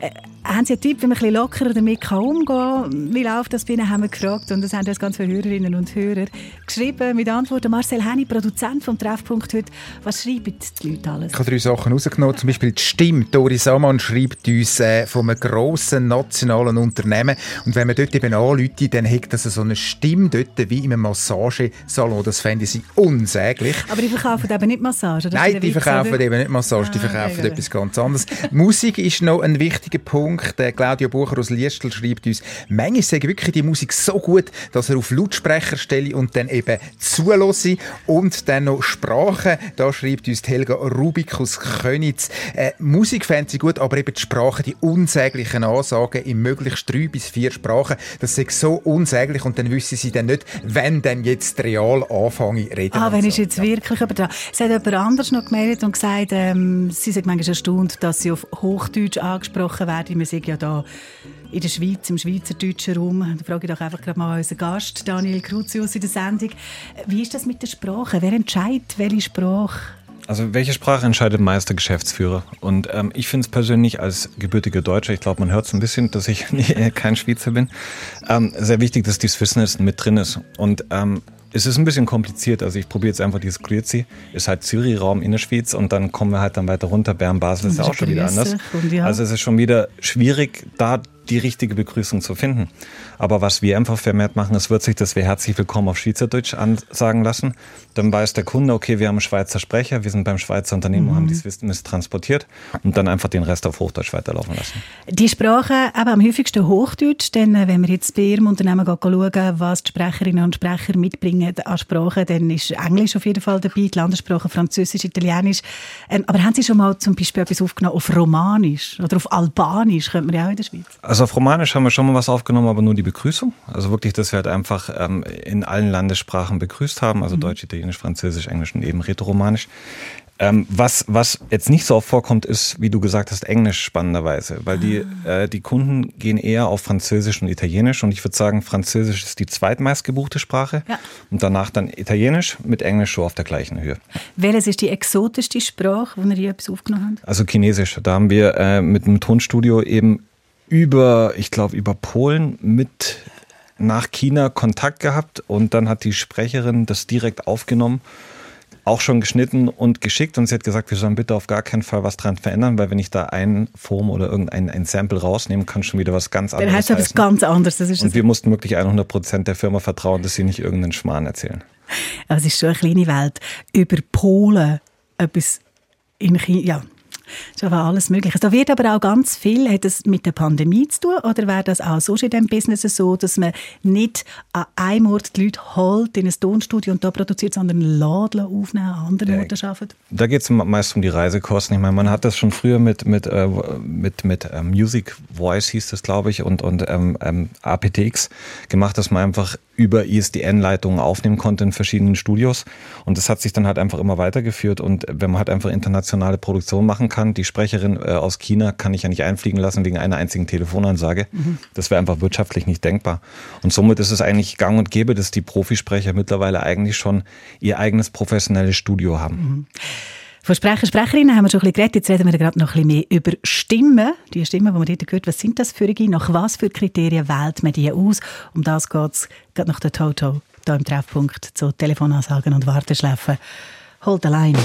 Äh, haben Sie einen Tipp, wie man ein bisschen lockerer damit umgehen kann? Wie läuft das bei Ihnen, haben wir gefragt. Und das haben uns ganz viele Hörerinnen und Hörer geschrieben mit Antworten. Marcel Henny, Produzent vom Treffpunkt heute. Was schreiben die Leute alles? Ich habe drei Sachen rausgenommen. Zum Beispiel die Stimme. Doris Amann schreibt uns äh, von einem grossen nationalen Unternehmen. Und wenn man dort eben anruft, dann hat das so eine Stimme dort wie in einem Massagesalon. Das fände ich unsäglich. Aber die verkaufen eben nicht Massage? Nein, die verkaufen eben nicht Massage. Verkaufen etwas ganz anderes. Musik ist noch ein wichtiger Punkt. Der Claudio Bucher aus Liestl schreibt uns, manchmal sage wirklich die Musik so gut, dass er auf Lautsprecher stelle und dann eben zulasse und dann noch Sprache. Da schreibt uns Helga Rubik aus Könitz. Äh, Musik fände sie gut, aber eben die Sprache, die unsäglichen Ansagen in möglichst drei bis vier Sprachen, das ist so unsäglich und dann wissen sie dann nicht, wenn denn jetzt real anfange reden. Ah, wenn so. ist jetzt wirklich aber dran. Es hat jemand anders noch gemeldet und gesagt, ähm, sie sind manchmal erstaunt, dass sie auf Hochdeutsch angesprochen werden. Wir sind ja da in der Schweiz, im schweizerdeutschen Raum. Da frage ich doch einfach gerade mal unseren Gast, Daniel Cruzius, in der Sendung. Wie ist das mit der Sprache? Wer entscheidet, welche Sprache also welche Sprache entscheidet meist der Geschäftsführer? Und ähm, ich finde es persönlich als gebürtiger Deutscher, ich glaube, man hört es ein bisschen, dass ich kein Schweizer bin, ähm, sehr wichtig, dass dieses Wissen mit drin ist. Und ähm, es ist ein bisschen kompliziert. Also ich probiere jetzt einfach dieses Grüezi. Ist halt Zürich-Raum in der Schweiz und dann kommen wir halt dann weiter runter. Bern, Basel ist ja auch schon wieder anders. Also es ist schon wieder schwierig, da die richtige Begrüßung zu finden. Aber was wir einfach vermehrt machen, es wird sich, dass wir herzlich willkommen auf Schweizerdeutsch ansagen lassen. Dann weiß der Kunde, okay, wir haben einen Schweizer Sprecher, wir sind beim Schweizer Unternehmen, mhm. haben dieses Wissen transportiert und dann einfach den Rest auf Hochdeutsch weiterlaufen lassen. Die Sprache aber am häufigsten Hochdeutsch, denn äh, wenn wir jetzt bei Ihrem Unternehmen schauen, was die Sprecherinnen und Sprecher mitbringen an Sprachen, dann ist Englisch auf jeden Fall dabei, die Landessprache Französisch, Italienisch. Ähm, aber haben Sie schon mal zum Beispiel etwas aufgenommen auf Romanisch oder auf Albanisch, könnte man ja auch in der Schweiz? Also auf Romanisch haben wir schon mal was aufgenommen, aber nur die Begrüßung. Also wirklich, dass wir halt einfach ähm, in allen Landessprachen begrüßt haben, also mhm. Deutsch, Italienisch, Französisch, Englisch und eben Rätoromanisch. Ähm, was, was jetzt nicht so oft vorkommt, ist, wie du gesagt hast, Englisch spannenderweise, weil die, ah. äh, die Kunden gehen eher auf Französisch und Italienisch und ich würde sagen, Französisch ist die zweitmeistgebuchte Sprache ja. und danach dann Italienisch mit Englisch schon auf der gleichen Höhe. Welches ist die exotischste Sprache, wo ihr hier etwas aufgenommen habt? Also Chinesisch. Da haben wir äh, mit einem Tonstudio eben über, ich glaube, über Polen mit nach China Kontakt gehabt und dann hat die Sprecherin das direkt aufgenommen, auch schon geschnitten und geschickt und sie hat gesagt, wir sollen bitte auf gar keinen Fall was dran verändern, weil wenn ich da ein Form oder irgendein ein Sample rausnehme, kann schon wieder was ganz anderes Dann heißt das heißen. ganz anders. Das ist und wir mussten wirklich 100 Prozent der Firma vertrauen, dass sie nicht irgendeinen Schmarrn erzählen. Aber es ist schon eine kleine Welt. Über Polen etwas in China, ja, schon alles Mögliche. Da wird aber auch ganz viel, hat das mit der Pandemie zu tun oder wäre das auch so in diesem Business so, dass man nicht an einem Ort die Leute holt in ein Tonstudio und da produziert, sondern Laden aufnehmen, an anderen ja, Orten arbeitet? Da geht es meist um die Reisekosten. Ich meine, man hat das schon früher mit, mit, äh, mit, mit äh, Music Voice hieß das, glaube ich, und, und ähm, ähm, APTX gemacht, dass man einfach über ISDN-Leitungen aufnehmen konnte in verschiedenen Studios. Und das hat sich dann halt einfach immer weitergeführt. Und wenn man halt einfach internationale Produktion machen kann, die Sprecherin äh, aus China kann ich ja nicht einfliegen lassen wegen einer einzigen Telefonansage. Mhm. Das wäre einfach wirtschaftlich nicht denkbar. Und somit ist es eigentlich gang und gäbe, dass die Profisprecher mittlerweile eigentlich schon ihr eigenes professionelles Studio haben. Mhm. Von Sprecher, Sprecherinnen haben wir schon ein bisschen geredet. Jetzt reden wir gerade noch ein bisschen mehr über Stimmen. Die Stimmen, die man dort gehört, was sind das für eine? Nach was für Kriterien wählt man die aus? Um das geht es gerade nach der Toto, hier im Treffpunkt zu Telefonansagen und Warteschläfen. Hold the line.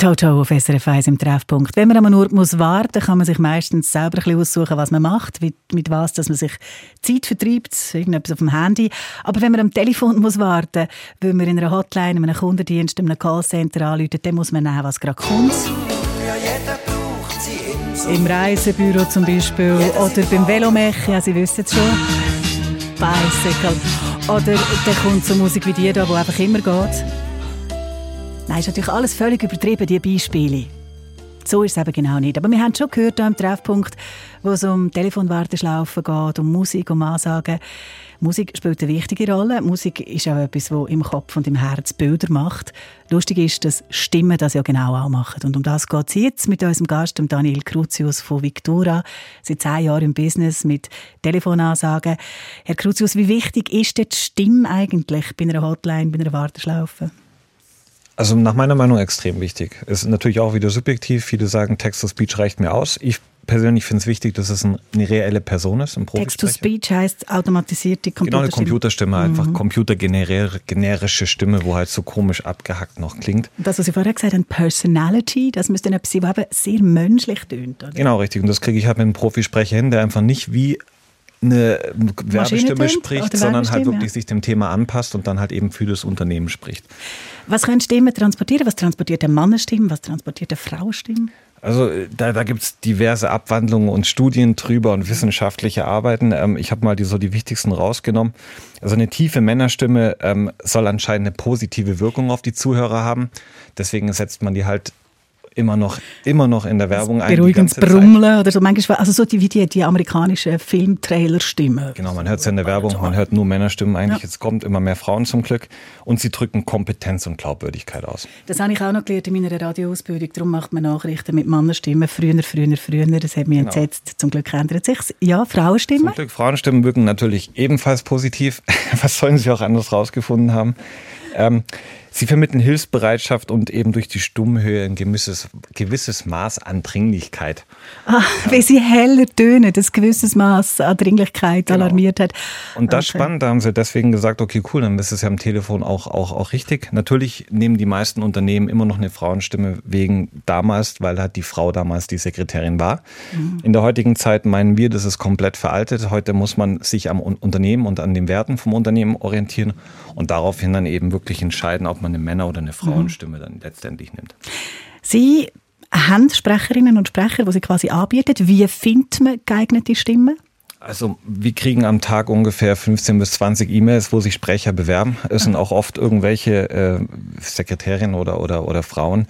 Toto auf SRF 1 im Treffpunkt. Wenn man aber nur muss warten kann man sich meistens selber ein bisschen aussuchen, was man macht, mit, mit was dass man sich Zeit vertreibt, irgendetwas auf dem Handy. Aber wenn man am Telefon muss warten weil man in einer Hotline, in einem Kundendienst, in einem Callcenter anruft, dann muss man nehmen, was gerade kommt. Im Reisebüro zum Beispiel oder beim Velomech, ja, Sie wissen es schon. Bicycle. Oder dann kommt so Musik wie die da, die einfach immer geht. Nein, ist natürlich alles völlig übertrieben, die Beispiele. So ist es eben genau nicht. Aber wir haben schon gehört hier am Treffpunkt, wo es um Telefonwarteschlaufen geht, um Musik, um Ansagen. Musik spielt eine wichtige Rolle. Musik ist auch etwas, das im Kopf und im Herz Bilder macht. Lustig ist, dass Stimmen das ja genau auch machen. Und um das geht es jetzt mit unserem Gast, Daniel Cruzius von Victura. Seit zehn Jahren im Business mit Telefonansagen. Herr Cruzius, wie wichtig ist die Stimme eigentlich bei einer Hotline, bei einer Warteschlaufe? Also nach meiner Meinung extrem wichtig. Ist natürlich auch wieder subjektiv. Viele sagen, Text-to-Speech reicht mir aus. Ich persönlich finde es wichtig, dass es eine reelle Person ist, ein Text-to-Speech heißt automatisierte Computerstimme. Genau, eine Computerstimme, mhm. einfach computergenerische Stimme, wo halt so komisch abgehackt noch klingt. Das, was Sie vorher gesagt haben, Personality, das müsste etwas sein, was sehr menschlich tönt. Genau, richtig. Und das kriege ich halt mit einem Profisprecher hin, der einfach nicht wie eine Werbestimme spricht, sondern halt wirklich ja. sich dem Thema anpasst und dann halt eben für das Unternehmen spricht. Was können Stimmen transportieren? Was transportiert der Mannenstimme? Was transportiert der Frauenstimme? Also da, da gibt es diverse Abwandlungen und Studien drüber und wissenschaftliche Arbeiten. Ähm, ich habe mal die, so die wichtigsten rausgenommen. Also eine tiefe Männerstimme ähm, soll anscheinend eine positive Wirkung auf die Zuhörer haben. Deswegen setzt man die halt immer noch, immer noch in der Werbung ein. Beruhigendes Brummeln oder so. Manchmal, also so die, wie die, die amerikanische Filmtrailer-Stimme. Genau, man hört es in der Werbung, man hört nur Männerstimmen eigentlich. Ja. Jetzt kommt immer mehr Frauen zum Glück und sie drücken Kompetenz und Glaubwürdigkeit aus. Das habe ich auch noch gelernt in meiner Radioausbildung. Darum macht man Nachrichten mit Männerstimmen. Früher, früher, früher. Das hat mich genau. entsetzt. Zum Glück ändert sich Ja, Frauenstimmen? Zum Glück, Frauenstimmen wirken natürlich ebenfalls positiv. Was sollen sie auch anders rausgefunden haben? Ähm, Sie vermitteln Hilfsbereitschaft und eben durch die Stummhöhe ein gewisses, gewisses Maß an Dringlichkeit. Ah, ja. Wie sie heller tönen, das gewisses Maß an Dringlichkeit genau. alarmiert hat. Und das okay. spannend, da haben sie deswegen gesagt, okay, cool, dann ist es ja am Telefon auch, auch, auch richtig. Natürlich nehmen die meisten Unternehmen immer noch eine Frauenstimme wegen damals, weil halt die Frau damals die Sekretärin war. Mhm. In der heutigen Zeit meinen wir, das ist komplett veraltet. Heute muss man sich am Unternehmen und an den Werten vom Unternehmen orientieren und daraufhin dann eben wirklich entscheiden, ob man eine Männer- oder eine Frauenstimme mhm. dann letztendlich nimmt. Sie haben Sprecherinnen und Sprecher, die Sie quasi anbieten. Wie findet man geeignete Stimmen? Also wir kriegen am Tag ungefähr 15 bis 20 E-Mails, wo sich Sprecher bewerben. Es sind auch oft irgendwelche äh, Sekretärinnen oder, oder, oder Frauen,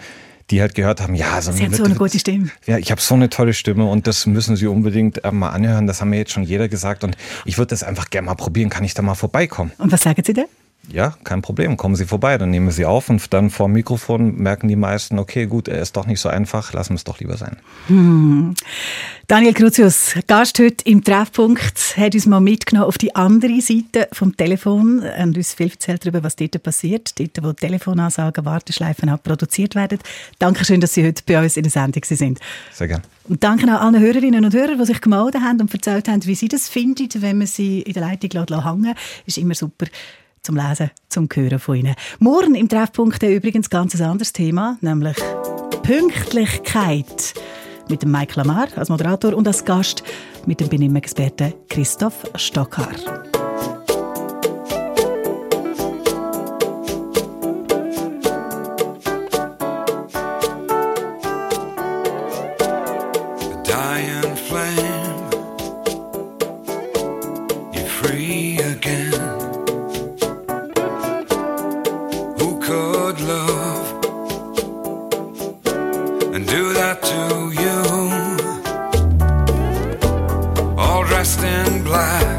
die halt gehört haben, ja, so, Sie haben so eine gute Stimme. Ja, ich habe so eine tolle Stimme und das müssen Sie unbedingt äh, mal anhören. Das haben mir jetzt schon jeder gesagt und ich würde das einfach gerne mal probieren. Kann ich da mal vorbeikommen? Und was sagen Sie denn? Ja, kein Problem, kommen Sie vorbei, dann nehmen wir Sie auf und dann vor dem Mikrofon merken die meisten, okay, gut, er ist doch nicht so einfach, lassen wir es doch lieber sein. Hm. Daniel Cruzius, Gast heute im Treffpunkt, hat uns mal mitgenommen auf die andere Seite vom Telefon und uns viel erzählt darüber, was dort passiert, dort, wo Telefonansagen, Warteschleifen auch produziert werden. Dankeschön, dass Sie heute bei uns in der Sendung sind. Sehr gerne. Und danke auch allen Hörerinnen und Hörern, die sich gemeldet haben und erzählt haben, wie sie das finden, wenn man sie in der Leitung hängen lässt. Ist immer super zum Lesen, zum Hören von Ihnen. Morgen im Treffpunkt übrigens ganz ein anderes Thema, nämlich Pünktlichkeit. Mit dem Mike Lamar als Moderator und als Gast mit dem Benimmexperten Christoph Stockhaar. blind.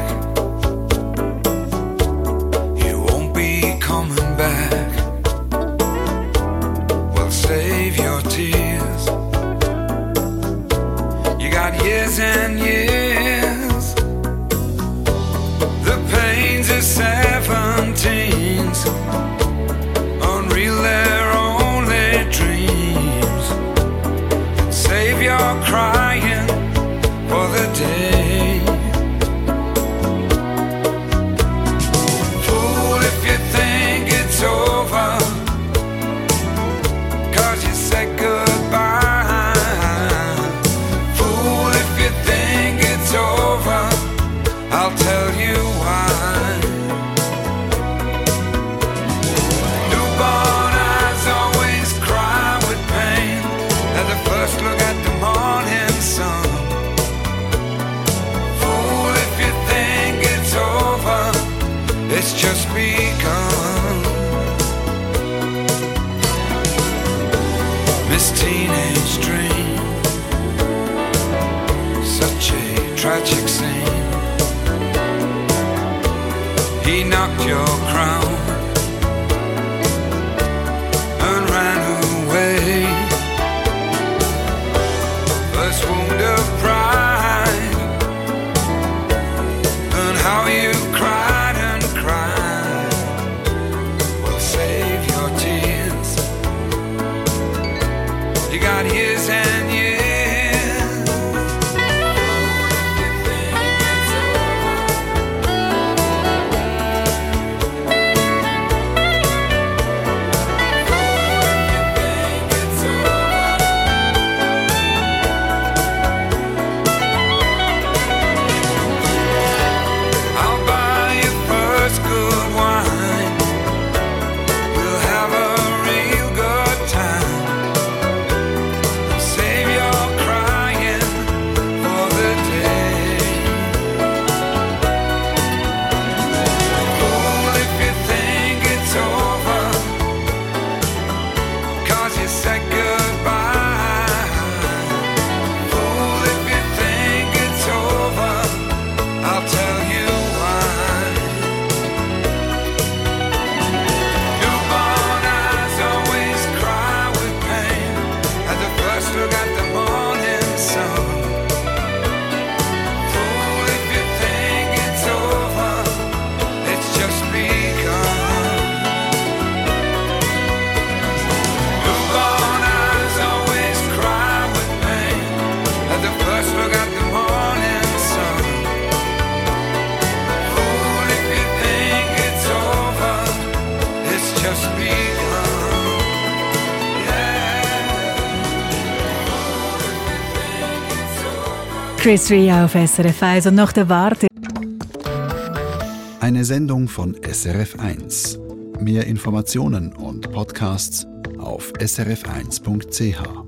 Chris Ria auf SRF 1 und noch der Warte. Eine Sendung von SRF 1. Mehr Informationen und Podcasts auf srf1.ch.